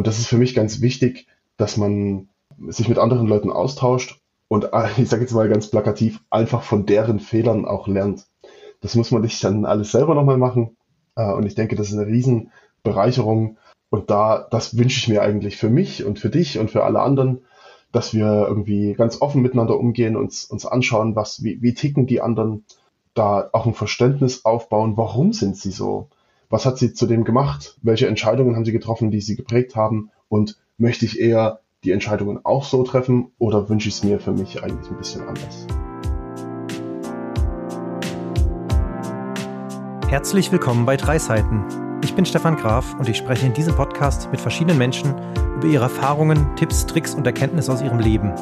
Und das ist für mich ganz wichtig, dass man sich mit anderen Leuten austauscht und ich sage jetzt mal ganz plakativ, einfach von deren Fehlern auch lernt. Das muss man nicht dann alles selber nochmal machen. Äh, und ich denke, das ist eine Riesenbereicherung. Und da, das wünsche ich mir eigentlich für mich und für dich und für alle anderen, dass wir irgendwie ganz offen miteinander umgehen, uns, uns anschauen, was, wie, wie ticken die anderen, da auch ein Verständnis aufbauen, warum sind sie so? Was hat sie zu dem gemacht? Welche Entscheidungen haben sie getroffen, die sie geprägt haben? Und möchte ich eher die Entscheidungen auch so treffen oder wünsche ich es mir für mich eigentlich ein bisschen anders? Herzlich willkommen bei Drei Seiten. Ich bin Stefan Graf und ich spreche in diesem Podcast mit verschiedenen Menschen über ihre Erfahrungen, Tipps, Tricks und Erkenntnisse aus ihrem Leben.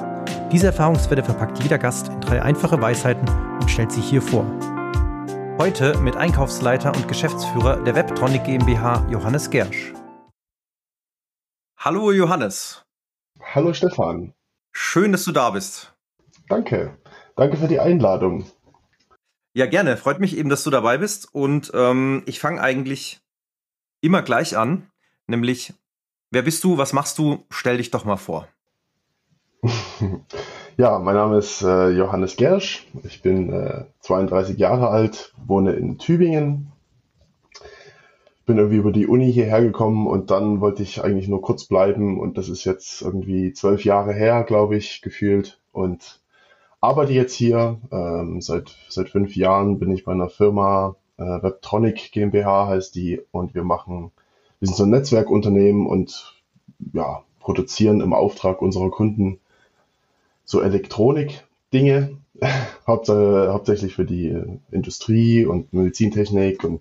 Diese Erfahrungswerte verpackt jeder Gast in drei einfache Weisheiten und stellt sie hier vor. Heute mit Einkaufsleiter und Geschäftsführer der Webtronic GmbH Johannes Gersch. Hallo Johannes. Hallo Stefan. Schön, dass du da bist. Danke. Danke für die Einladung. Ja, gerne. Freut mich eben, dass du dabei bist. Und ähm, ich fange eigentlich immer gleich an, nämlich, wer bist du, was machst du? Stell dich doch mal vor. ja, mein Name ist äh, Johannes Gersch. Ich bin äh, 32 Jahre alt, wohne in Tübingen. Bin irgendwie über die Uni hierher gekommen und dann wollte ich eigentlich nur kurz bleiben und das ist jetzt irgendwie zwölf Jahre her, glaube ich, gefühlt. Und arbeite jetzt hier. Ähm, seit, seit fünf Jahren bin ich bei einer Firma, äh, Webtronic GmbH heißt die, und wir machen, wir sind so ein Netzwerkunternehmen und ja, produzieren im Auftrag unserer Kunden so Elektronik-Dinge, hauptsächlich für die Industrie und Medizintechnik und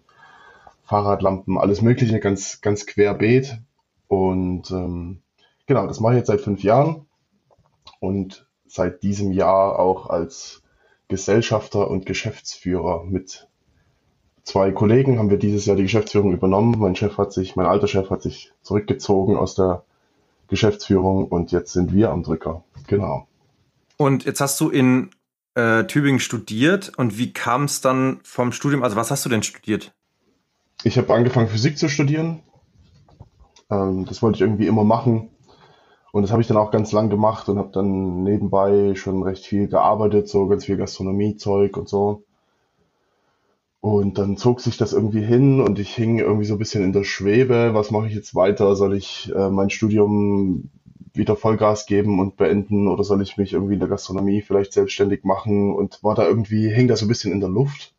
Fahrradlampen, alles Mögliche, ganz, ganz querbeet. Und ähm, genau, das mache ich jetzt seit fünf Jahren. Und seit diesem Jahr auch als Gesellschafter und Geschäftsführer mit zwei Kollegen haben wir dieses Jahr die Geschäftsführung übernommen. Mein Chef hat sich, mein alter Chef hat sich zurückgezogen aus der Geschäftsführung und jetzt sind wir am Drücker. Genau. Und jetzt hast du in äh, Tübingen studiert und wie kam es dann vom Studium? Also was hast du denn studiert? Ich habe angefangen Physik zu studieren. Ähm, das wollte ich irgendwie immer machen. Und das habe ich dann auch ganz lang gemacht und habe dann nebenbei schon recht viel gearbeitet, so ganz viel Gastronomiezeug und so. Und dann zog sich das irgendwie hin und ich hing irgendwie so ein bisschen in der Schwebe. Was mache ich jetzt weiter? Soll ich äh, mein Studium wieder Vollgas geben und beenden oder soll ich mich irgendwie in der Gastronomie vielleicht selbstständig machen? Und war da irgendwie, hing das so ein bisschen in der Luft.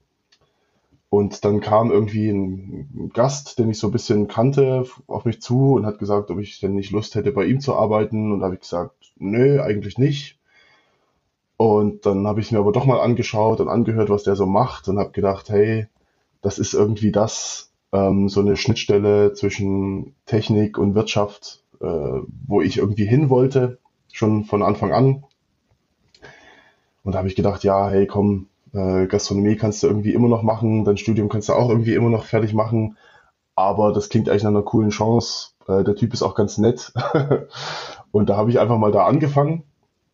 Und dann kam irgendwie ein Gast, den ich so ein bisschen kannte, auf mich zu und hat gesagt, ob ich denn nicht Lust hätte, bei ihm zu arbeiten. Und da habe ich gesagt, nö, eigentlich nicht. Und dann habe ich mir aber doch mal angeschaut und angehört, was der so macht und habe gedacht, hey, das ist irgendwie das, ähm, so eine Schnittstelle zwischen Technik und Wirtschaft, äh, wo ich irgendwie hin wollte, schon von Anfang an. Und da habe ich gedacht, ja, hey, komm, äh, Gastronomie kannst du irgendwie immer noch machen, dein Studium kannst du auch irgendwie immer noch fertig machen. Aber das klingt eigentlich nach einer coolen Chance. Äh, der Typ ist auch ganz nett. und da habe ich einfach mal da angefangen.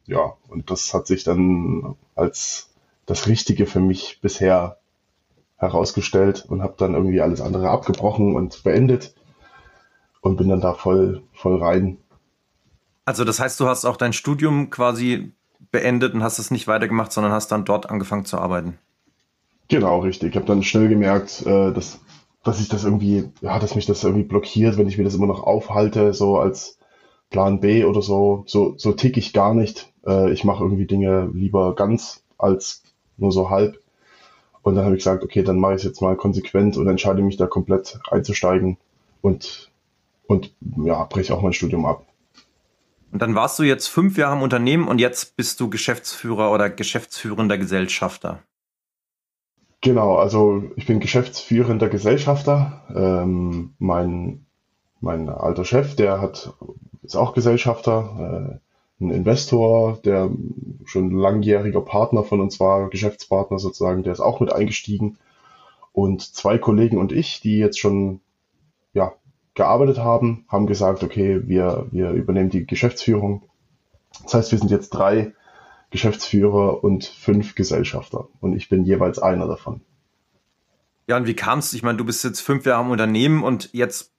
Ja, und das hat sich dann als das Richtige für mich bisher herausgestellt und habe dann irgendwie alles andere abgebrochen und beendet und bin dann da voll, voll rein. Also das heißt, du hast auch dein Studium quasi beendet und hast es nicht weitergemacht, sondern hast dann dort angefangen zu arbeiten. Genau, richtig. Ich habe dann schnell gemerkt, äh, dass, dass ich das irgendwie, ja, dass mich das irgendwie blockiert, wenn ich mir das immer noch aufhalte, so als Plan B oder so. So, so tick ich gar nicht. Äh, ich mache irgendwie Dinge lieber ganz als nur so halb. Und dann habe ich gesagt, okay, dann mache ich es jetzt mal konsequent und entscheide mich da komplett einzusteigen und, und ja, breche auch mein Studium ab. Und dann warst du jetzt fünf Jahre im Unternehmen und jetzt bist du Geschäftsführer oder geschäftsführender Gesellschafter. Genau, also ich bin geschäftsführender Gesellschafter. Ähm, mein, mein alter Chef, der hat, ist auch Gesellschafter, äh, ein Investor, der schon langjähriger Partner von uns war, Geschäftspartner sozusagen, der ist auch mit eingestiegen. Und zwei Kollegen und ich, die jetzt schon ja, gearbeitet haben, haben gesagt, okay, wir, wir übernehmen die Geschäftsführung. Das heißt, wir sind jetzt drei Geschäftsführer und fünf Gesellschafter und ich bin jeweils einer davon. Ja, und wie kam es? Ich meine, du bist jetzt fünf Jahre im Unternehmen und jetzt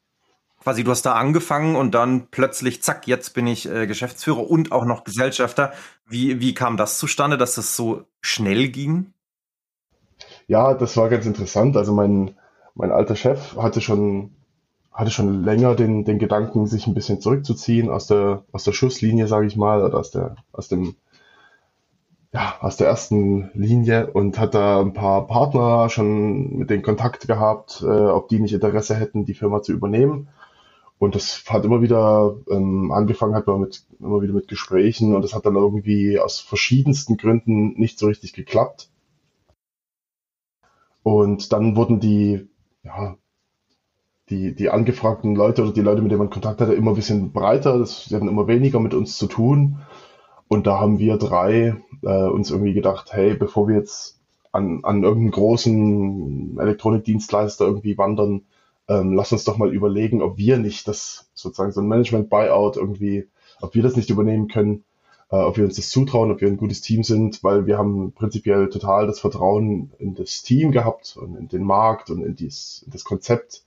quasi du hast da angefangen und dann plötzlich, zack, jetzt bin ich äh, Geschäftsführer und auch noch Gesellschafter. Wie, wie kam das zustande, dass das so schnell ging? Ja, das war ganz interessant. Also mein, mein alter Chef hatte schon, hatte schon länger den, den Gedanken, sich ein bisschen zurückzuziehen aus der, aus der Schusslinie, sage ich mal, oder aus der, aus dem, ja, aus der ersten Linie und hat da ein paar Partner schon mit denen Kontakt gehabt, äh, ob die nicht Interesse hätten, die Firma zu übernehmen. Und das hat immer wieder ähm, angefangen, hat man mit, immer wieder mit Gesprächen und das hat dann irgendwie aus verschiedensten Gründen nicht so richtig geklappt. Und dann wurden die, ja, die, die angefragten Leute oder die Leute, mit denen man Kontakt hatte, immer ein bisschen breiter. Das, sie hatten immer weniger mit uns zu tun. Und da haben wir drei äh, uns irgendwie gedacht, hey, bevor wir jetzt an, an irgendeinen großen Elektronikdienstleister irgendwie wandern, ähm, lass uns doch mal überlegen, ob wir nicht das sozusagen so ein Management-Buyout irgendwie, ob wir das nicht übernehmen können äh, ob wir uns das zutrauen, ob wir ein gutes Team sind, weil wir haben prinzipiell total das Vertrauen in das Team gehabt und in den Markt und in, dies, in das Konzept.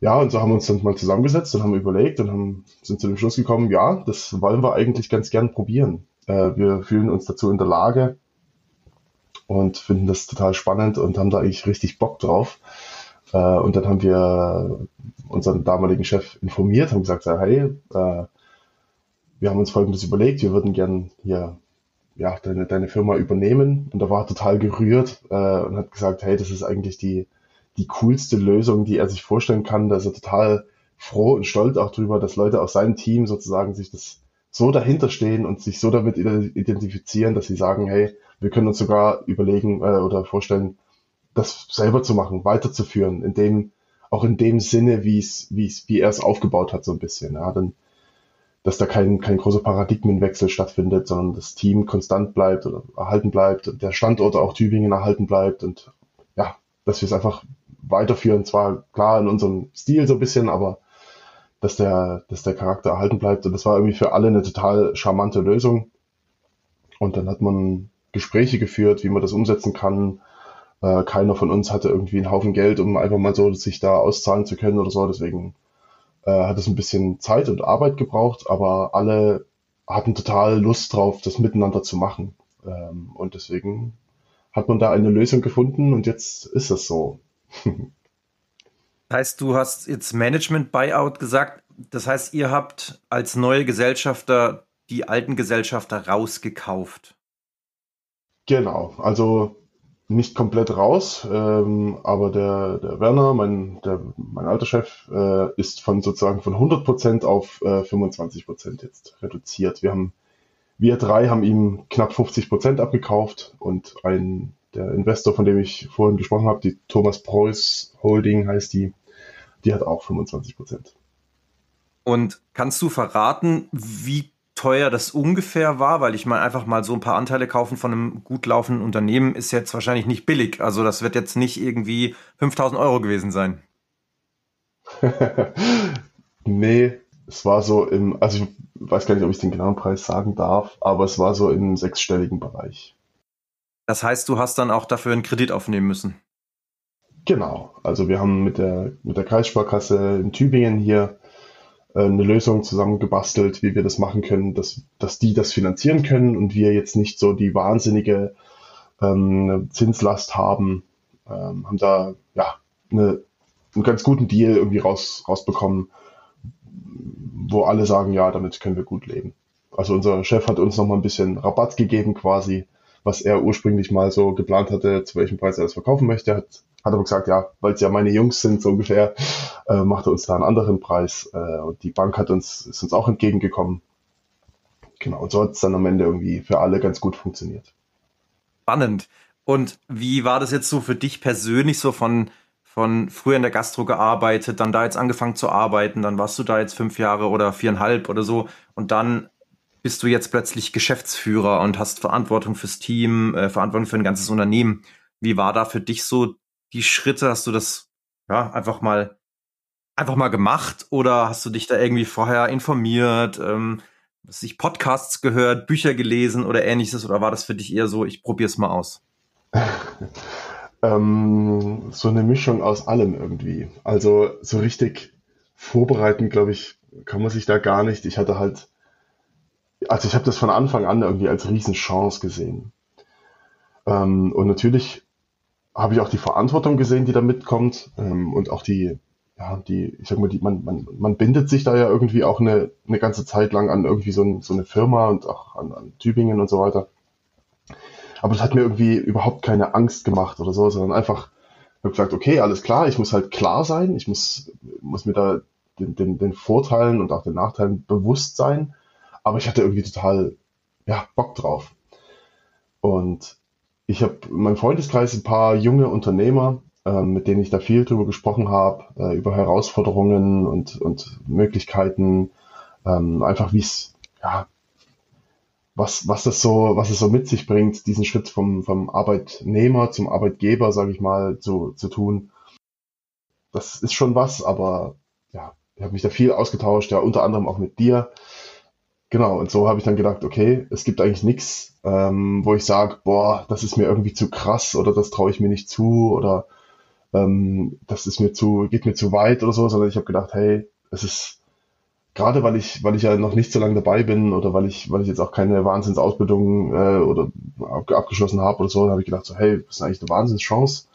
Ja, und so haben wir uns dann mal zusammengesetzt und haben überlegt und haben, sind zu dem Schluss gekommen, ja, das wollen wir eigentlich ganz gern probieren. Äh, wir fühlen uns dazu in der Lage und finden das total spannend und haben da eigentlich richtig Bock drauf. Äh, und dann haben wir unseren damaligen Chef informiert, haben gesagt, hey, äh, wir haben uns folgendes überlegt, wir würden gern hier ja, deine, deine Firma übernehmen. Und er war total gerührt äh, und hat gesagt, hey, das ist eigentlich die, die coolste Lösung, die er sich vorstellen kann. Da ist er total froh und stolz auch drüber, dass Leute aus seinem Team sozusagen sich das so dahinter stehen und sich so damit identifizieren, dass sie sagen, hey, wir können uns sogar überlegen äh, oder vorstellen, das selber zu machen, weiterzuführen, in dem, auch in dem Sinne, wie es, wie er es aufgebaut hat, so ein bisschen. Ja, dann dass da kein, kein großer Paradigmenwechsel stattfindet, sondern das Team konstant bleibt oder erhalten bleibt, der Standort auch Tübingen erhalten bleibt und ja, dass wir es einfach weiterführen, zwar klar in unserem Stil so ein bisschen, aber dass der, dass der Charakter erhalten bleibt. Und das war irgendwie für alle eine total charmante Lösung. Und dann hat man Gespräche geführt, wie man das umsetzen kann. Äh, keiner von uns hatte irgendwie einen Haufen Geld, um einfach mal so sich da auszahlen zu können oder so. Deswegen äh, hat es ein bisschen Zeit und Arbeit gebraucht, aber alle hatten total Lust drauf, das miteinander zu machen. Ähm, und deswegen hat man da eine Lösung gefunden und jetzt ist es so. Heißt, du hast jetzt Management-Buyout gesagt. Das heißt, ihr habt als neue Gesellschafter die alten Gesellschafter rausgekauft. Genau, also nicht komplett raus, ähm, aber der, der Werner, mein, der, mein alter Chef, äh, ist von sozusagen von 100% auf äh, 25% jetzt reduziert. Wir haben, wir drei haben ihm knapp 50% abgekauft und ein, der Investor, von dem ich vorhin gesprochen habe, die Thomas Preuß Holding heißt die, die hat auch 25%. Und kannst du verraten, wie teuer das ungefähr war, weil ich meine, einfach mal so ein paar Anteile kaufen von einem gut laufenden Unternehmen ist jetzt wahrscheinlich nicht billig. Also das wird jetzt nicht irgendwie 5000 Euro gewesen sein. nee, es war so im, also ich weiß gar nicht, ob ich den genauen Preis sagen darf, aber es war so im sechsstelligen Bereich. Das heißt, du hast dann auch dafür einen Kredit aufnehmen müssen. Genau, also wir haben mit der, mit der Kreissparkasse in Tübingen hier äh, eine Lösung zusammengebastelt, wie wir das machen können, dass, dass die das finanzieren können und wir jetzt nicht so die wahnsinnige ähm, Zinslast haben, ähm, haben da ja eine, einen ganz guten Deal irgendwie raus, rausbekommen, wo alle sagen, ja, damit können wir gut leben. Also unser Chef hat uns nochmal ein bisschen Rabatt gegeben quasi, was er ursprünglich mal so geplant hatte, zu welchem Preis er das verkaufen möchte, hat hat aber gesagt, ja, weil es ja meine Jungs sind, so ungefähr, äh, macht er uns da einen anderen Preis. Äh, und die Bank hat uns, ist uns auch entgegengekommen. Genau, und so hat es dann am Ende irgendwie für alle ganz gut funktioniert. Spannend. Und wie war das jetzt so für dich persönlich, so von, von früher in der Gastro gearbeitet, dann da jetzt angefangen zu arbeiten, dann warst du da jetzt fünf Jahre oder viereinhalb oder so und dann bist du jetzt plötzlich Geschäftsführer und hast Verantwortung fürs Team, äh, Verantwortung für ein ganzes Unternehmen. Wie war da für dich so die Schritte? Hast du das ja einfach mal einfach mal gemacht oder hast du dich da irgendwie vorher informiert, ähm, was ich Podcasts gehört, Bücher gelesen oder ähnliches oder war das für dich eher so, ich probiere es mal aus? ähm, so eine Mischung aus allem irgendwie. Also so richtig vorbereiten, glaube ich, kann man sich da gar nicht. Ich hatte halt, also ich habe das von Anfang an irgendwie als Riesenchance gesehen. Ähm, und natürlich habe ich auch die Verantwortung gesehen, die da mitkommt ähm, und auch die, ja, die, ich sag mal, die, man, man, man bindet sich da ja irgendwie auch eine, eine ganze Zeit lang an irgendwie so, ein, so eine Firma und auch an, an Tübingen und so weiter. Aber das hat mir irgendwie überhaupt keine Angst gemacht oder so, sondern einfach habe gesagt, okay, alles klar, ich muss halt klar sein, ich muss, muss mir da den, den, den Vorteilen und auch den Nachteilen bewusst sein. Aber ich hatte irgendwie total ja, Bock drauf. Und ich habe in meinem Freundeskreis ein paar junge Unternehmer, äh, mit denen ich da viel drüber gesprochen habe, äh, über Herausforderungen und, und Möglichkeiten, ähm, einfach wie es, ja, was, was das so, was es so mit sich bringt, diesen Schritt vom, vom Arbeitnehmer zum Arbeitgeber, sage ich mal, zu, zu tun. Das ist schon was, aber ja, ich habe mich da viel ausgetauscht, ja, unter anderem auch mit dir. Genau, und so habe ich dann gedacht, okay, es gibt eigentlich nichts, ähm, wo ich sage, boah, das ist mir irgendwie zu krass oder das traue ich mir nicht zu oder ähm, das ist mir zu, geht mir zu weit oder so, sondern ich habe gedacht, hey, es ist gerade weil ich, weil ich ja noch nicht so lange dabei bin oder weil ich, weil ich jetzt auch keine Wahnsinnsausbildung äh, oder ab, abgeschlossen habe oder so, habe ich gedacht, so, hey, das ist eigentlich eine Wahnsinnschance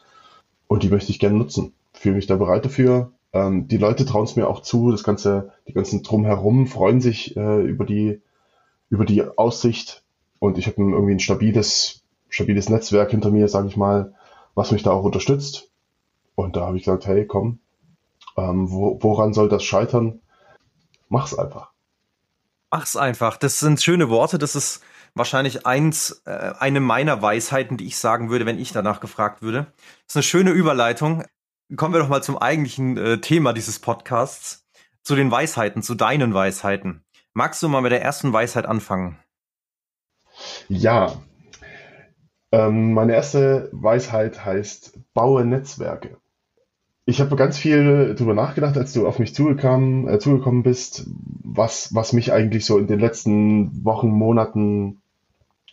und die möchte ich gerne nutzen. Fühle mich da bereit dafür, ähm, die Leute trauen es mir auch zu, das ganze, die ganzen drumherum freuen sich äh, über die über die Aussicht und ich habe irgendwie ein stabiles stabiles Netzwerk hinter mir, sage ich mal, was mich da auch unterstützt. Und da habe ich gesagt, hey, komm, ähm, wo, woran soll das scheitern? Mach's einfach. Mach's einfach. Das sind schöne Worte. Das ist wahrscheinlich eins, äh, eine meiner Weisheiten, die ich sagen würde, wenn ich danach gefragt würde. Das ist eine schöne Überleitung kommen wir doch mal zum eigentlichen äh, Thema dieses Podcasts, zu den Weisheiten, zu deinen Weisheiten. Magst du mal mit der ersten Weisheit anfangen? Ja. Ähm, meine erste Weisheit heißt, baue Netzwerke. Ich habe ganz viel darüber nachgedacht, als du auf mich zugekommen, äh, zugekommen bist, was, was mich eigentlich so in den letzten Wochen, Monaten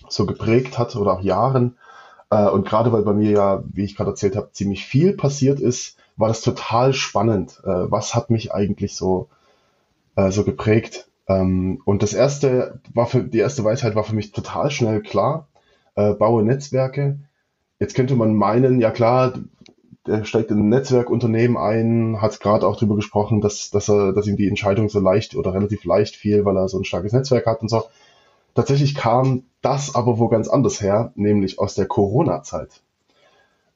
so geprägt hat oder auch Jahren. Äh, und gerade weil bei mir ja, wie ich gerade erzählt habe, ziemlich viel passiert ist, war das total spannend. Äh, was hat mich eigentlich so, äh, so geprägt? Ähm, und das erste war für, die erste Weisheit war für mich total schnell klar. baue Netzwerke. Jetzt könnte man meinen, ja klar, der steigt in ein Netzwerkunternehmen ein, hat gerade auch darüber gesprochen, dass, dass, er, dass ihm die Entscheidung so leicht oder relativ leicht fiel, weil er so ein starkes Netzwerk hat und so. Tatsächlich kam das aber wo ganz anders her, nämlich aus der Corona-Zeit.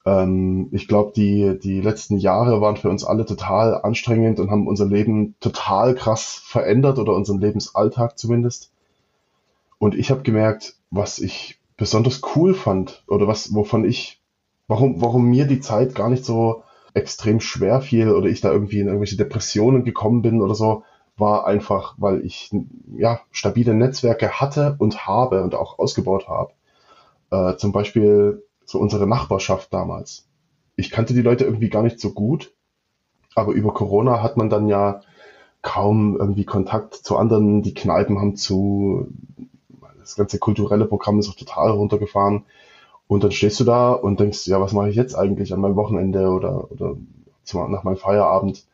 Ähm, ich glaube, die, die letzten Jahre waren für uns alle total anstrengend und haben unser Leben total krass verändert oder unseren Lebensalltag zumindest. Und ich habe gemerkt, was ich besonders cool fand oder was, wovon ich, warum, warum mir die Zeit gar nicht so extrem schwer fiel oder ich da irgendwie in irgendwelche Depressionen gekommen bin oder so, war einfach, weil ich ja stabile Netzwerke hatte und habe und auch ausgebaut habe. Äh, zum Beispiel so unsere Nachbarschaft damals. Ich kannte die Leute irgendwie gar nicht so gut, aber über Corona hat man dann ja kaum irgendwie Kontakt zu anderen. Die Kneipen haben zu, das ganze kulturelle Programm ist auch total runtergefahren. Und dann stehst du da und denkst, ja, was mache ich jetzt eigentlich an meinem Wochenende oder, oder nach meinem Feierabend?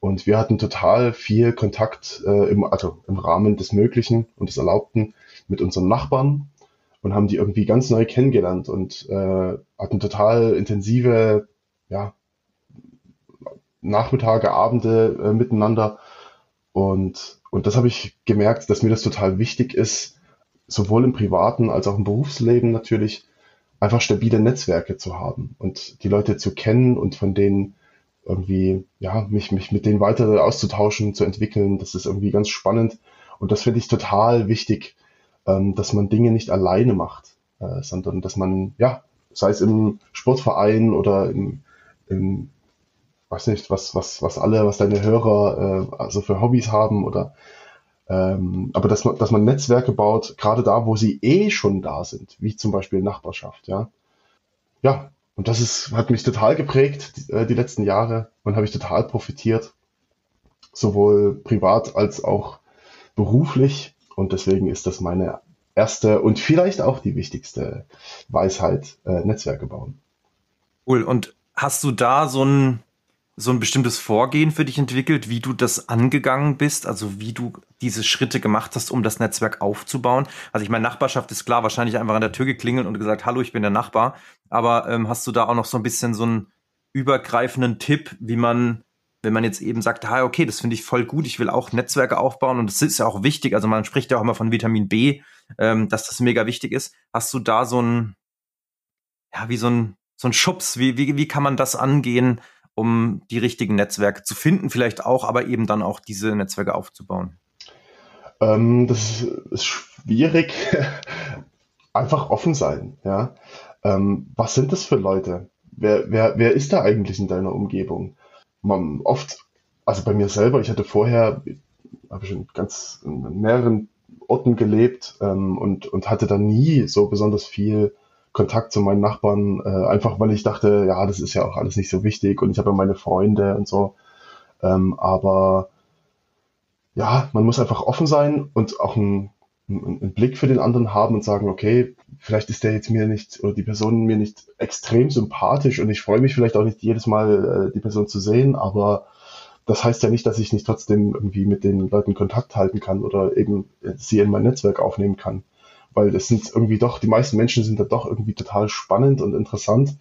Und wir hatten total viel Kontakt äh, im, also im Rahmen des Möglichen und des Erlaubten mit unseren Nachbarn und haben die irgendwie ganz neu kennengelernt und äh, hatten total intensive ja, Nachmittage, Abende äh, miteinander. Und, und das habe ich gemerkt, dass mir das total wichtig ist, sowohl im privaten als auch im Berufsleben natürlich, einfach stabile Netzwerke zu haben und die Leute zu kennen und von denen irgendwie, ja, mich, mich mit denen weiter auszutauschen, zu entwickeln. Das ist irgendwie ganz spannend. Und das finde ich total wichtig, ähm, dass man Dinge nicht alleine macht, äh, sondern dass man, ja, sei es im Sportverein oder im, im weiß nicht, was, was, was alle, was deine Hörer äh, also für Hobbys haben oder ähm, aber dass man, dass man Netzwerke baut, gerade da, wo sie eh schon da sind, wie zum Beispiel Nachbarschaft, ja. Ja, und das ist, hat mich total geprägt, die, äh, die letzten Jahre, und habe ich total profitiert, sowohl privat als auch beruflich. Und deswegen ist das meine erste und vielleicht auch die wichtigste Weisheit, äh, Netzwerke bauen. Cool. Und hast du da so ein, so ein bestimmtes Vorgehen für dich entwickelt, wie du das angegangen bist, also wie du diese Schritte gemacht hast, um das Netzwerk aufzubauen? Also ich meine, Nachbarschaft ist klar, wahrscheinlich einfach an der Tür geklingelt und gesagt, hallo, ich bin der Nachbar. Aber ähm, hast du da auch noch so ein bisschen so einen übergreifenden Tipp, wie man, wenn man jetzt eben sagt, ah, okay, das finde ich voll gut, ich will auch Netzwerke aufbauen und das ist ja auch wichtig, also man spricht ja auch immer von Vitamin B, ähm, dass das mega wichtig ist. Hast du da so ein, ja, wie so ein, so ein Schubs, wie, wie, wie kann man das angehen, um die richtigen Netzwerke zu finden, vielleicht auch, aber eben dann auch diese Netzwerke aufzubauen? Ähm, das ist schwierig. Einfach offen sein, ja. Ähm, was sind das für Leute? Wer, wer, wer ist da eigentlich in deiner Umgebung? Man oft, also bei mir selber, ich hatte vorher, habe ich ganz in mehreren Orten gelebt ähm, und, und hatte da nie so besonders viel Kontakt zu meinen Nachbarn, äh, einfach weil ich dachte, ja, das ist ja auch alles nicht so wichtig und ich habe ja meine Freunde und so. Ähm, aber ja, man muss einfach offen sein und auch einen, einen Blick für den anderen haben und sagen, okay, vielleicht ist der jetzt mir nicht oder die Person mir nicht extrem sympathisch und ich freue mich vielleicht auch nicht jedes Mal äh, die Person zu sehen, aber das heißt ja nicht, dass ich nicht trotzdem irgendwie mit den Leuten Kontakt halten kann oder eben sie in mein Netzwerk aufnehmen kann weil das sind irgendwie doch, die meisten Menschen sind da doch irgendwie total spannend und interessant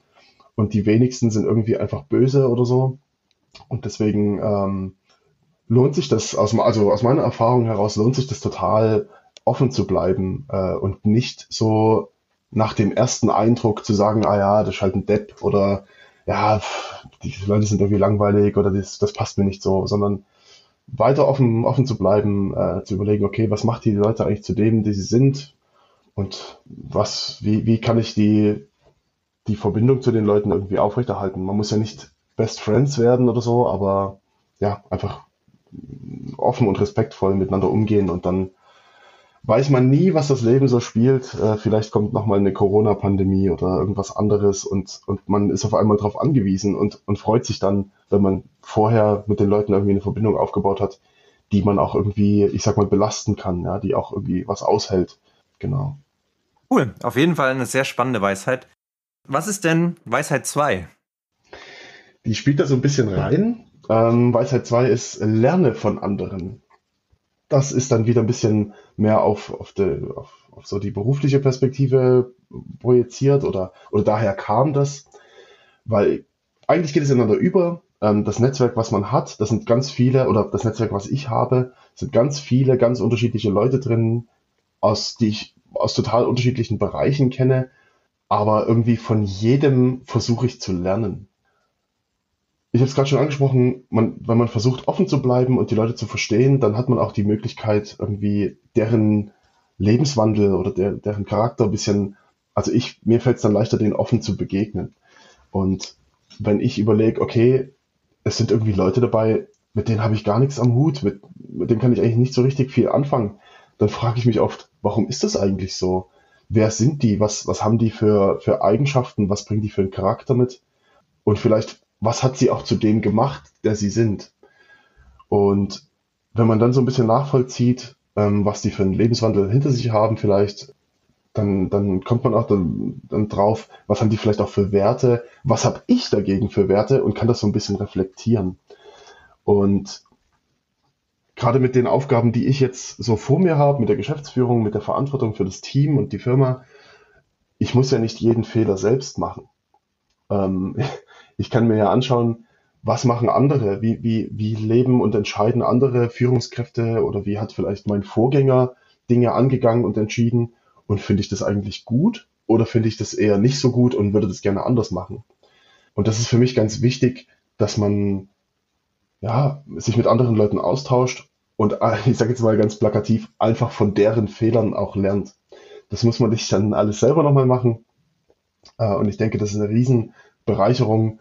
und die wenigsten sind irgendwie einfach böse oder so. Und deswegen ähm, lohnt sich das, aus, also aus meiner Erfahrung heraus, lohnt sich das total offen zu bleiben äh, und nicht so nach dem ersten Eindruck zu sagen, ah ja, das ist halt ein Depp oder ja, die Leute sind irgendwie langweilig oder das, das passt mir nicht so, sondern weiter offen, offen zu bleiben, äh, zu überlegen, okay, was macht die Leute eigentlich zu dem, die sie sind? Und was, wie, wie kann ich die, die Verbindung zu den Leuten irgendwie aufrechterhalten? Man muss ja nicht Best Friends werden oder so, aber ja, einfach offen und respektvoll miteinander umgehen und dann weiß man nie, was das Leben so spielt. Äh, vielleicht kommt nochmal eine Corona-Pandemie oder irgendwas anderes und, und man ist auf einmal darauf angewiesen und, und freut sich dann, wenn man vorher mit den Leuten irgendwie eine Verbindung aufgebaut hat, die man auch irgendwie, ich sag mal, belasten kann, ja, die auch irgendwie was aushält. Genau. Cool, auf jeden Fall eine sehr spannende Weisheit. Was ist denn Weisheit 2? Die spielt da so ein bisschen rein. Ähm, Weisheit 2 ist Lerne von anderen. Das ist dann wieder ein bisschen mehr auf, auf, de, auf, auf so die berufliche Perspektive projiziert oder, oder daher kam das, weil eigentlich geht es ineinander über. Ähm, das Netzwerk, was man hat, das sind ganz viele, oder das Netzwerk, was ich habe, sind ganz viele, ganz unterschiedliche Leute drin, aus die ich aus total unterschiedlichen Bereichen kenne, aber irgendwie von jedem versuche ich zu lernen. Ich habe es gerade schon angesprochen, man, wenn man versucht offen zu bleiben und die Leute zu verstehen, dann hat man auch die Möglichkeit, irgendwie deren Lebenswandel oder der, deren Charakter ein bisschen, also ich, mir fällt es dann leichter, denen offen zu begegnen. Und wenn ich überlege, okay, es sind irgendwie Leute dabei, mit denen habe ich gar nichts am Hut, mit, mit denen kann ich eigentlich nicht so richtig viel anfangen, dann frage ich mich oft, warum ist das eigentlich so? Wer sind die? Was, was haben die für, für Eigenschaften? Was bringen die für einen Charakter mit? Und vielleicht, was hat sie auch zu dem gemacht, der sie sind? Und wenn man dann so ein bisschen nachvollzieht, ähm, was die für einen Lebenswandel hinter sich haben, vielleicht, dann, dann kommt man auch dann, dann drauf, was haben die vielleicht auch für Werte, was habe ich dagegen für Werte und kann das so ein bisschen reflektieren. Und gerade mit den Aufgaben, die ich jetzt so vor mir habe, mit der Geschäftsführung, mit der Verantwortung für das Team und die Firma, ich muss ja nicht jeden Fehler selbst machen. Ähm, ich kann mir ja anschauen, was machen andere, wie, wie, wie leben und entscheiden andere Führungskräfte oder wie hat vielleicht mein Vorgänger Dinge angegangen und entschieden und finde ich das eigentlich gut oder finde ich das eher nicht so gut und würde das gerne anders machen. Und das ist für mich ganz wichtig, dass man ja, sich mit anderen Leuten austauscht und ich sage jetzt mal ganz plakativ, einfach von deren Fehlern auch lernt. Das muss man nicht dann alles selber nochmal machen. Äh, und ich denke, das ist eine Riesenbereicherung.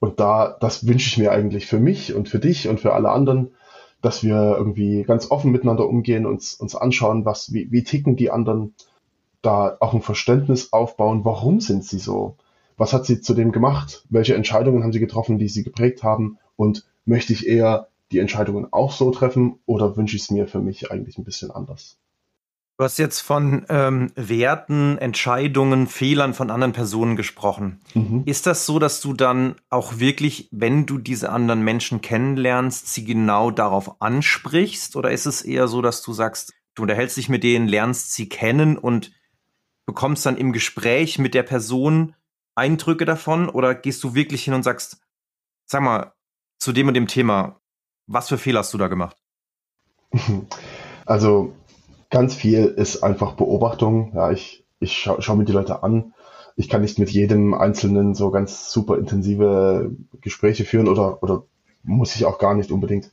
Und da, das wünsche ich mir eigentlich für mich und für dich und für alle anderen, dass wir irgendwie ganz offen miteinander umgehen, uns, uns anschauen, was, wie, wie ticken die anderen, da auch ein Verständnis aufbauen, warum sind sie so? Was hat sie zu dem gemacht? Welche Entscheidungen haben sie getroffen, die sie geprägt haben? Und möchte ich eher die Entscheidungen auch so treffen oder wünsche ich es mir für mich eigentlich ein bisschen anders? Du hast jetzt von ähm, Werten, Entscheidungen, Fehlern von anderen Personen gesprochen. Mhm. Ist das so, dass du dann auch wirklich, wenn du diese anderen Menschen kennenlernst, sie genau darauf ansprichst? Oder ist es eher so, dass du sagst, du unterhältst dich mit denen, lernst sie kennen und bekommst dann im Gespräch mit der Person Eindrücke davon? Oder gehst du wirklich hin und sagst, sag mal, zu dem und dem Thema, was für Fehler hast du da gemacht? Also Ganz viel ist einfach Beobachtung. Ja, ich, ich schaue schau mir die Leute an. Ich kann nicht mit jedem Einzelnen so ganz super intensive Gespräche führen oder, oder muss ich auch gar nicht unbedingt.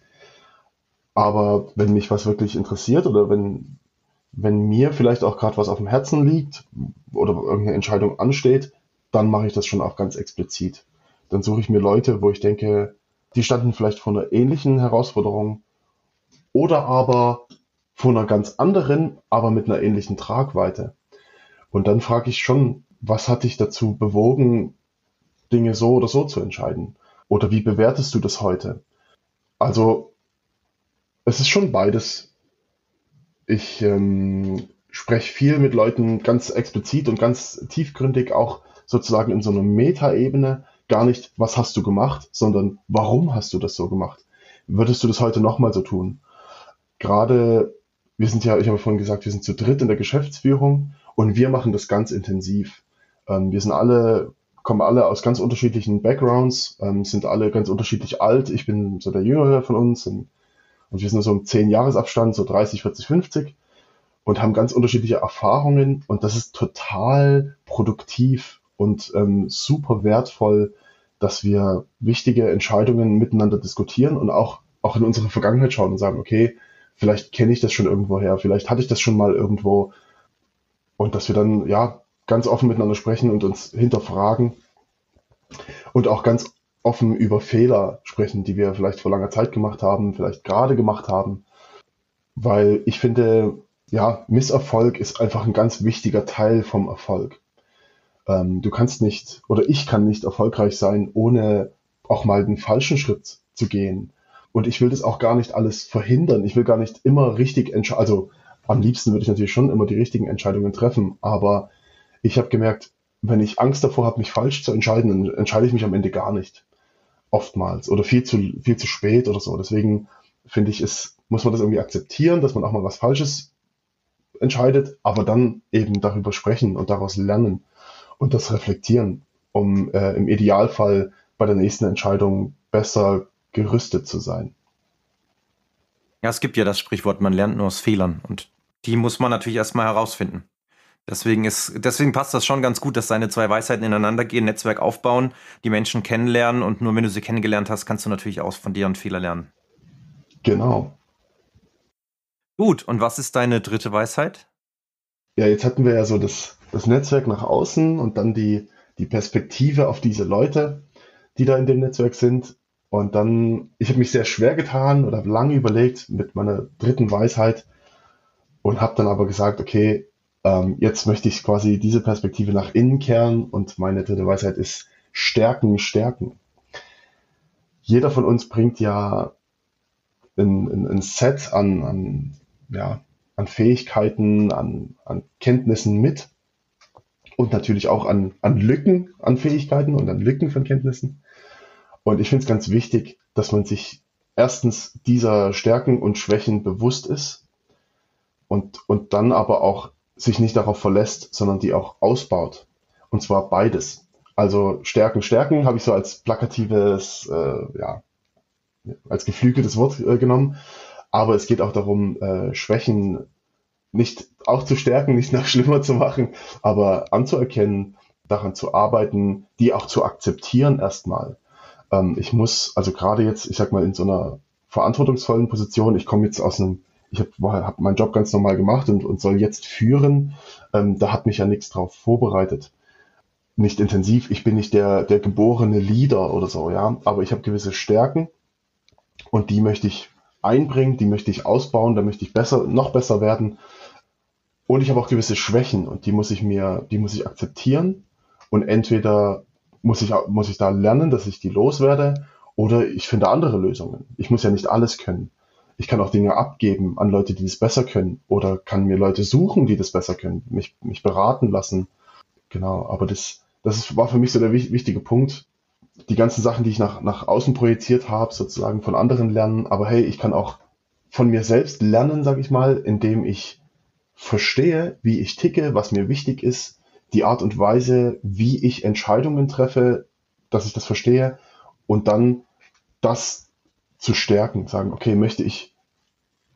Aber wenn mich was wirklich interessiert oder wenn, wenn mir vielleicht auch gerade was auf dem Herzen liegt oder irgendeine Entscheidung ansteht, dann mache ich das schon auch ganz explizit. Dann suche ich mir Leute, wo ich denke, die standen vielleicht vor einer ähnlichen Herausforderung oder aber von einer ganz anderen, aber mit einer ähnlichen Tragweite. Und dann frage ich schon, was hat dich dazu bewogen, Dinge so oder so zu entscheiden? Oder wie bewertest du das heute? Also, es ist schon beides. Ich ähm, spreche viel mit Leuten ganz explizit und ganz tiefgründig, auch sozusagen in so einer Metaebene. Gar nicht, was hast du gemacht, sondern warum hast du das so gemacht? Würdest du das heute nochmal so tun? Gerade wir sind ja, ich habe vorhin gesagt, wir sind zu dritt in der Geschäftsführung und wir machen das ganz intensiv. Ähm, wir sind alle, kommen alle aus ganz unterschiedlichen Backgrounds, ähm, sind alle ganz unterschiedlich alt. Ich bin so der Jüngere von uns und, und wir sind so im 10 Jahresabstand, so 30, 40, 50 und haben ganz unterschiedliche Erfahrungen und das ist total produktiv und ähm, super wertvoll, dass wir wichtige Entscheidungen miteinander diskutieren und auch, auch in unsere Vergangenheit schauen und sagen, okay, vielleicht kenne ich das schon irgendwo her, vielleicht hatte ich das schon mal irgendwo. Und dass wir dann, ja, ganz offen miteinander sprechen und uns hinterfragen und auch ganz offen über Fehler sprechen, die wir vielleicht vor langer Zeit gemacht haben, vielleicht gerade gemacht haben. Weil ich finde, ja, Misserfolg ist einfach ein ganz wichtiger Teil vom Erfolg. Ähm, du kannst nicht, oder ich kann nicht erfolgreich sein, ohne auch mal den falschen Schritt zu gehen. Und ich will das auch gar nicht alles verhindern. Ich will gar nicht immer richtig entscheiden. Also am liebsten würde ich natürlich schon immer die richtigen Entscheidungen treffen. Aber ich habe gemerkt, wenn ich Angst davor habe, mich falsch zu entscheiden, dann entscheide ich mich am Ende gar nicht. Oftmals. Oder viel zu, viel zu spät oder so. Deswegen finde ich, es, muss man das irgendwie akzeptieren, dass man auch mal was Falsches entscheidet, aber dann eben darüber sprechen und daraus lernen und das reflektieren, um äh, im Idealfall bei der nächsten Entscheidung besser gerüstet zu sein. Ja, es gibt ja das Sprichwort, man lernt nur aus Fehlern und die muss man natürlich erstmal herausfinden. Deswegen ist, deswegen passt das schon ganz gut, dass deine zwei Weisheiten ineinander gehen, Netzwerk aufbauen, die Menschen kennenlernen und nur wenn du sie kennengelernt hast, kannst du natürlich auch von dir und Fehler lernen. Genau. Gut, und was ist deine dritte Weisheit? Ja, jetzt hatten wir ja so das, das Netzwerk nach außen und dann die, die Perspektive auf diese Leute, die da in dem Netzwerk sind. Und dann, ich habe mich sehr schwer getan oder habe lange überlegt mit meiner dritten Weisheit und habe dann aber gesagt, okay, ähm, jetzt möchte ich quasi diese Perspektive nach innen kehren und meine dritte Weisheit ist Stärken, Stärken. Jeder von uns bringt ja ein, ein, ein Set an, an, ja, an Fähigkeiten, an, an Kenntnissen mit und natürlich auch an, an Lücken an Fähigkeiten und an Lücken von Kenntnissen. Und ich finde es ganz wichtig, dass man sich erstens dieser Stärken und Schwächen bewusst ist und, und dann aber auch sich nicht darauf verlässt, sondern die auch ausbaut. Und zwar beides. Also Stärken, Stärken habe ich so als plakatives, äh, ja, als geflügeltes Wort äh, genommen. Aber es geht auch darum, äh, Schwächen nicht auch zu stärken, nicht noch schlimmer zu machen, aber anzuerkennen, daran zu arbeiten, die auch zu akzeptieren erstmal. Ähm, ich muss, also gerade jetzt, ich sag mal, in so einer verantwortungsvollen Position, ich komme jetzt aus einem, ich habe hab meinen Job ganz normal gemacht und, und soll jetzt führen, ähm, da hat mich ja nichts drauf vorbereitet. Nicht intensiv, ich bin nicht der, der geborene Leader oder so, ja, aber ich habe gewisse Stärken und die möchte ich einbringen, die möchte ich ausbauen, da möchte ich besser, noch besser werden. Und ich habe auch gewisse Schwächen und die muss ich mir, die muss ich akzeptieren und entweder muss ich, muss ich da lernen, dass ich die loswerde oder ich finde andere Lösungen. Ich muss ja nicht alles können. Ich kann auch Dinge abgeben an Leute, die das besser können oder kann mir Leute suchen, die das besser können, mich, mich beraten lassen. Genau, aber das, das war für mich so der wichtige Punkt. Die ganzen Sachen, die ich nach, nach außen projiziert habe, sozusagen von anderen lernen, aber hey, ich kann auch von mir selbst lernen, sage ich mal, indem ich verstehe, wie ich ticke, was mir wichtig ist, die Art und Weise, wie ich Entscheidungen treffe, dass ich das verstehe und dann das zu stärken, sagen, okay, möchte ich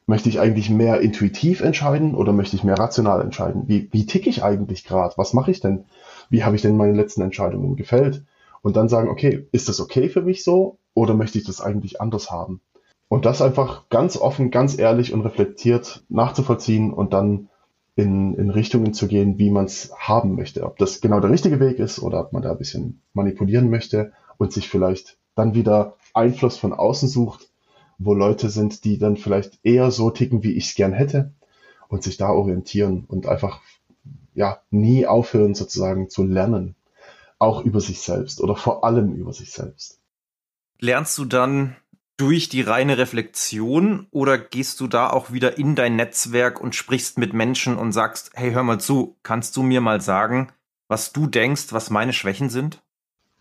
möchte ich eigentlich mehr intuitiv entscheiden oder möchte ich mehr rational entscheiden? Wie, wie ticke ich eigentlich gerade? Was mache ich denn? Wie habe ich denn meine letzten Entscheidungen gefällt? Und dann sagen, okay, ist das okay für mich so oder möchte ich das eigentlich anders haben? Und das einfach ganz offen, ganz ehrlich und reflektiert nachzuvollziehen und dann in, in Richtungen zu gehen, wie man es haben möchte. Ob das genau der richtige Weg ist oder ob man da ein bisschen manipulieren möchte und sich vielleicht dann wieder Einfluss von außen sucht, wo Leute sind, die dann vielleicht eher so ticken, wie ich es gern hätte und sich da orientieren und einfach ja nie aufhören sozusagen zu lernen, auch über sich selbst oder vor allem über sich selbst. Lernst du dann durch die reine Reflexion oder gehst du da auch wieder in dein Netzwerk und sprichst mit Menschen und sagst, hey, hör mal zu, kannst du mir mal sagen, was du denkst, was meine Schwächen sind?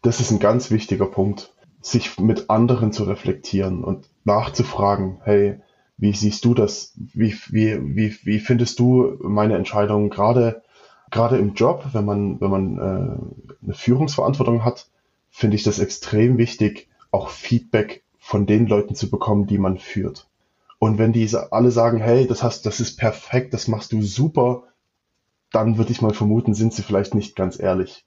Das ist ein ganz wichtiger Punkt, sich mit anderen zu reflektieren und nachzufragen, hey, wie siehst du das? Wie, wie, wie, wie findest du meine Entscheidung gerade, gerade im Job, wenn man, wenn man äh, eine Führungsverantwortung hat, finde ich das extrem wichtig, auch Feedback von den Leuten zu bekommen, die man führt. Und wenn die alle sagen, hey, das hast, das ist perfekt, das machst du super, dann würde ich mal vermuten, sind sie vielleicht nicht ganz ehrlich.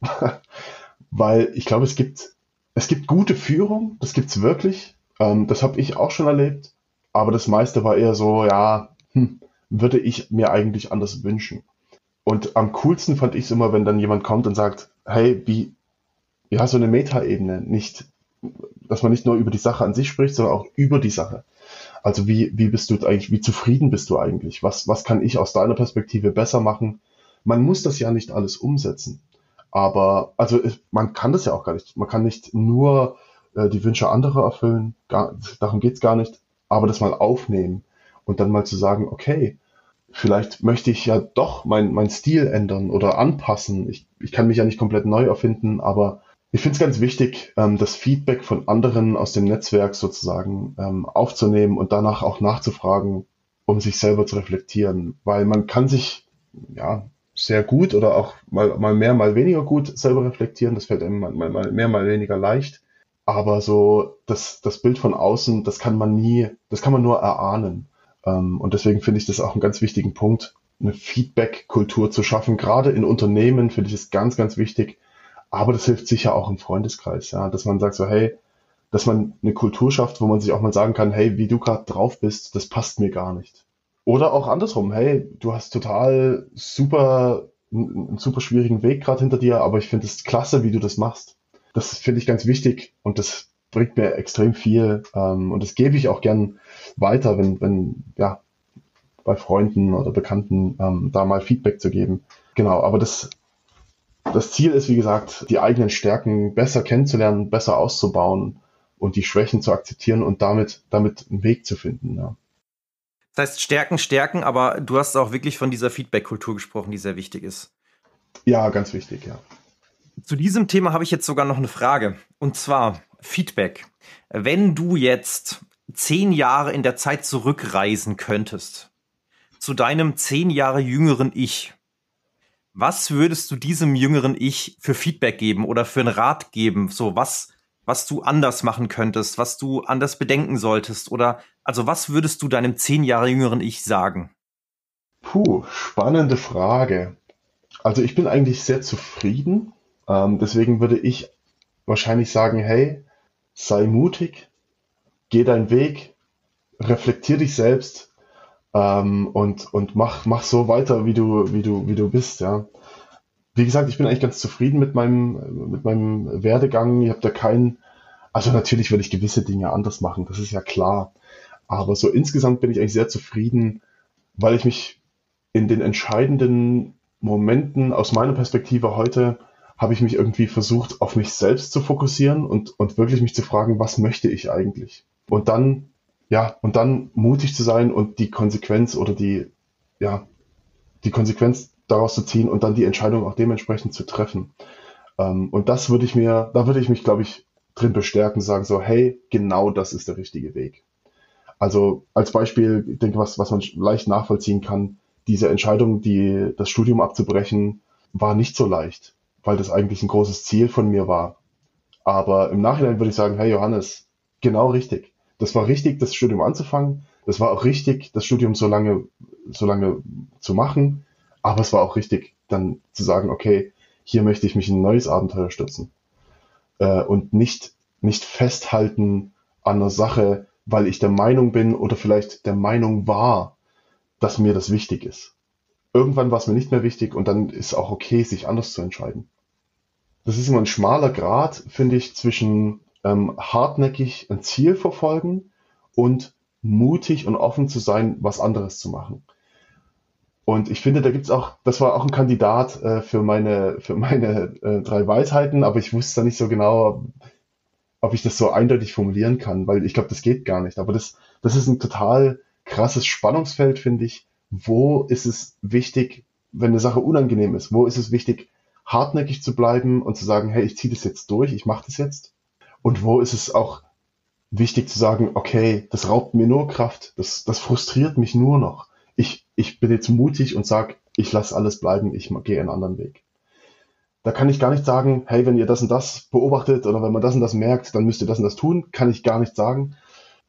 Weil ich glaube, es gibt, es gibt gute Führung, das gibt's wirklich. Ähm, das habe ich auch schon erlebt. Aber das meiste war eher so, ja, hm, würde ich mir eigentlich anders wünschen. Und am coolsten fand ich es immer, wenn dann jemand kommt und sagt, hey, wie, ja, so eine Metaebene, nicht dass man nicht nur über die Sache an sich spricht, sondern auch über die Sache. Also wie, wie bist du eigentlich, wie zufrieden bist du eigentlich? Was, was kann ich aus deiner Perspektive besser machen? Man muss das ja nicht alles umsetzen. Aber, also man kann das ja auch gar nicht. Man kann nicht nur äh, die Wünsche anderer erfüllen, gar, darum geht's gar nicht, aber das mal aufnehmen und dann mal zu sagen, okay, vielleicht möchte ich ja doch mein, mein Stil ändern oder anpassen. Ich, ich kann mich ja nicht komplett neu erfinden, aber ich finde es ganz wichtig, ähm, das Feedback von anderen aus dem Netzwerk sozusagen ähm, aufzunehmen und danach auch nachzufragen, um sich selber zu reflektieren. Weil man kann sich ja sehr gut oder auch mal, mal mehr, mal weniger gut selber reflektieren. Das fällt einem mal, mal mehr, mal weniger leicht. Aber so das, das Bild von außen, das kann man nie, das kann man nur erahnen. Ähm, und deswegen finde ich das auch einen ganz wichtigen Punkt, eine Feedback-Kultur zu schaffen. Gerade in Unternehmen finde ich es ganz, ganz wichtig, aber das hilft sicher auch im Freundeskreis, ja, dass man sagt so, hey, dass man eine Kultur schafft, wo man sich auch mal sagen kann, hey, wie du gerade drauf bist, das passt mir gar nicht. Oder auch andersrum, hey, du hast total super, einen super schwierigen Weg gerade hinter dir, aber ich finde es klasse, wie du das machst. Das finde ich ganz wichtig und das bringt mir extrem viel ähm, und das gebe ich auch gern weiter, wenn, wenn, ja, bei Freunden oder Bekannten ähm, da mal Feedback zu geben. Genau, aber das das Ziel ist, wie gesagt, die eigenen Stärken besser kennenzulernen, besser auszubauen und die Schwächen zu akzeptieren und damit, damit einen Weg zu finden. Ja. Das heißt, Stärken, Stärken, aber du hast auch wirklich von dieser Feedback-Kultur gesprochen, die sehr wichtig ist. Ja, ganz wichtig, ja. Zu diesem Thema habe ich jetzt sogar noch eine Frage. Und zwar Feedback. Wenn du jetzt zehn Jahre in der Zeit zurückreisen könntest, zu deinem zehn Jahre jüngeren Ich, was würdest du diesem jüngeren Ich für Feedback geben oder für einen Rat geben? So was, was du anders machen könntest, was du anders bedenken solltest oder also was würdest du deinem zehn Jahre jüngeren Ich sagen? Puh, spannende Frage. Also ich bin eigentlich sehr zufrieden. Ähm, deswegen würde ich wahrscheinlich sagen, hey, sei mutig, geh deinen Weg, reflektier dich selbst, ähm, und, und mach, mach so weiter, wie du, wie du, wie du bist, ja. Wie gesagt, ich bin eigentlich ganz zufrieden mit meinem, mit meinem Werdegang. Ich habe da keinen, also natürlich würde ich gewisse Dinge anders machen, das ist ja klar. Aber so insgesamt bin ich eigentlich sehr zufrieden, weil ich mich in den entscheidenden Momenten aus meiner Perspektive heute habe ich mich irgendwie versucht, auf mich selbst zu fokussieren und, und wirklich mich zu fragen, was möchte ich eigentlich? Und dann ja, und dann mutig zu sein und die Konsequenz oder die, ja, die Konsequenz daraus zu ziehen und dann die Entscheidung auch dementsprechend zu treffen. Ähm, und das würde ich mir, da würde ich mich, glaube ich, drin bestärken, sagen so, hey, genau das ist der richtige Weg. Also als Beispiel, ich denke, was, was man leicht nachvollziehen kann, diese Entscheidung, die, das Studium abzubrechen, war nicht so leicht, weil das eigentlich ein großes Ziel von mir war. Aber im Nachhinein würde ich sagen, hey Johannes, genau richtig. Das war richtig, das Studium anzufangen. Das war auch richtig, das Studium so lange, so lange zu machen. Aber es war auch richtig, dann zu sagen, okay, hier möchte ich mich in ein neues Abenteuer stürzen. Äh, und nicht, nicht festhalten an einer Sache, weil ich der Meinung bin oder vielleicht der Meinung war, dass mir das wichtig ist. Irgendwann war es mir nicht mehr wichtig und dann ist auch okay, sich anders zu entscheiden. Das ist immer ein schmaler Grad, finde ich, zwischen ähm, hartnäckig ein Ziel verfolgen und mutig und offen zu sein, was anderes zu machen. Und ich finde, da gibt's auch, das war auch ein Kandidat äh, für meine, für meine äh, drei Weisheiten, aber ich wusste da nicht so genau, ob ich das so eindeutig formulieren kann, weil ich glaube, das geht gar nicht. Aber das, das ist ein total krasses Spannungsfeld, finde ich. Wo ist es wichtig, wenn eine Sache unangenehm ist? Wo ist es wichtig, hartnäckig zu bleiben und zu sagen, hey, ich ziehe das jetzt durch, ich mache das jetzt? Und wo ist es auch wichtig zu sagen, okay, das raubt mir nur Kraft, das, das frustriert mich nur noch. Ich, ich bin jetzt mutig und sage, ich lasse alles bleiben, ich gehe einen anderen Weg da kann ich gar nicht sagen, hey, wenn ihr das und das beobachtet oder wenn man das und das merkt, dann müsst ihr das und das tun, kann ich gar nicht sagen.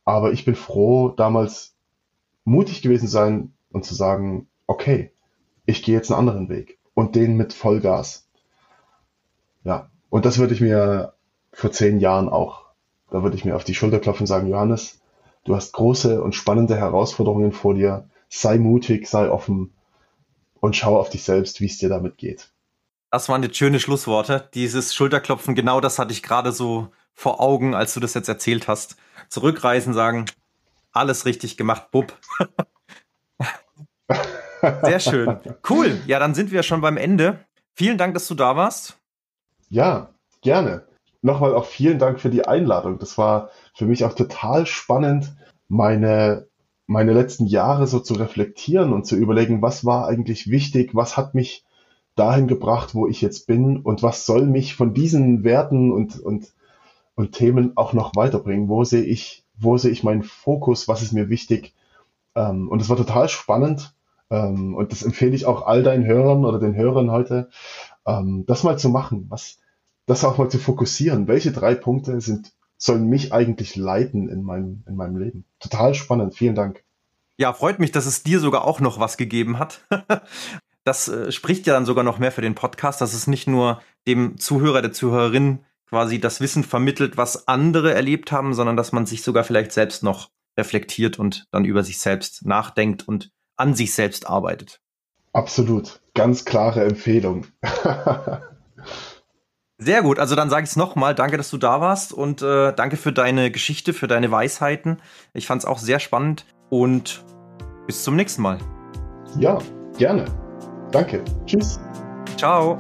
Aber ich bin froh, damals mutig gewesen sein und zu sagen, okay, ich gehe jetzt einen anderen Weg und den mit Vollgas. Ja, und das würde ich mir vor zehn Jahren auch, da würde ich mir auf die Schulter klopfen und sagen, Johannes, du hast große und spannende Herausforderungen vor dir, sei mutig, sei offen und schau auf dich selbst, wie es dir damit geht. Das waren jetzt schöne Schlussworte. Dieses Schulterklopfen, genau das hatte ich gerade so vor Augen, als du das jetzt erzählt hast. Zurückreisen, sagen, alles richtig gemacht, Bub. Sehr schön. Cool. Ja, dann sind wir schon beim Ende. Vielen Dank, dass du da warst. Ja, gerne. Nochmal auch vielen Dank für die Einladung. Das war für mich auch total spannend, meine, meine letzten Jahre so zu reflektieren und zu überlegen, was war eigentlich wichtig, was hat mich dahin gebracht, wo ich jetzt bin und was soll mich von diesen Werten und, und, und Themen auch noch weiterbringen? Wo sehe ich, wo sehe ich meinen Fokus? Was ist mir wichtig? Ähm, und es war total spannend. Ähm, und das empfehle ich auch all deinen Hörern oder den Hörern heute, ähm, das mal zu machen, was, das auch mal zu fokussieren. Welche drei Punkte sind, sollen mich eigentlich leiten in meinem, in meinem Leben? Total spannend. Vielen Dank. Ja, freut mich, dass es dir sogar auch noch was gegeben hat. das äh, spricht ja dann sogar noch mehr für den Podcast, dass es nicht nur dem Zuhörer, der Zuhörerin quasi das Wissen vermittelt, was andere erlebt haben, sondern dass man sich sogar vielleicht selbst noch reflektiert und dann über sich selbst nachdenkt und an sich selbst arbeitet. Absolut. Ganz klare Empfehlung. Sehr gut, also dann sage ich es nochmal, danke, dass du da warst und äh, danke für deine Geschichte, für deine Weisheiten. Ich fand es auch sehr spannend und bis zum nächsten Mal. Ja, gerne. Danke. Tschüss. Ciao.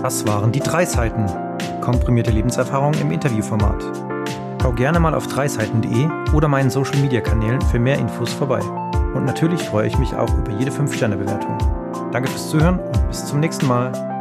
Das waren die drei Seiten. Komprimierte Lebenserfahrung im Interviewformat. Schau gerne mal auf dreiseiten.de oder meinen Social Media Kanälen für mehr Infos vorbei. Und natürlich freue ich mich auch über jede 5-Sterne-Bewertung. Danke fürs Zuhören und bis zum nächsten Mal.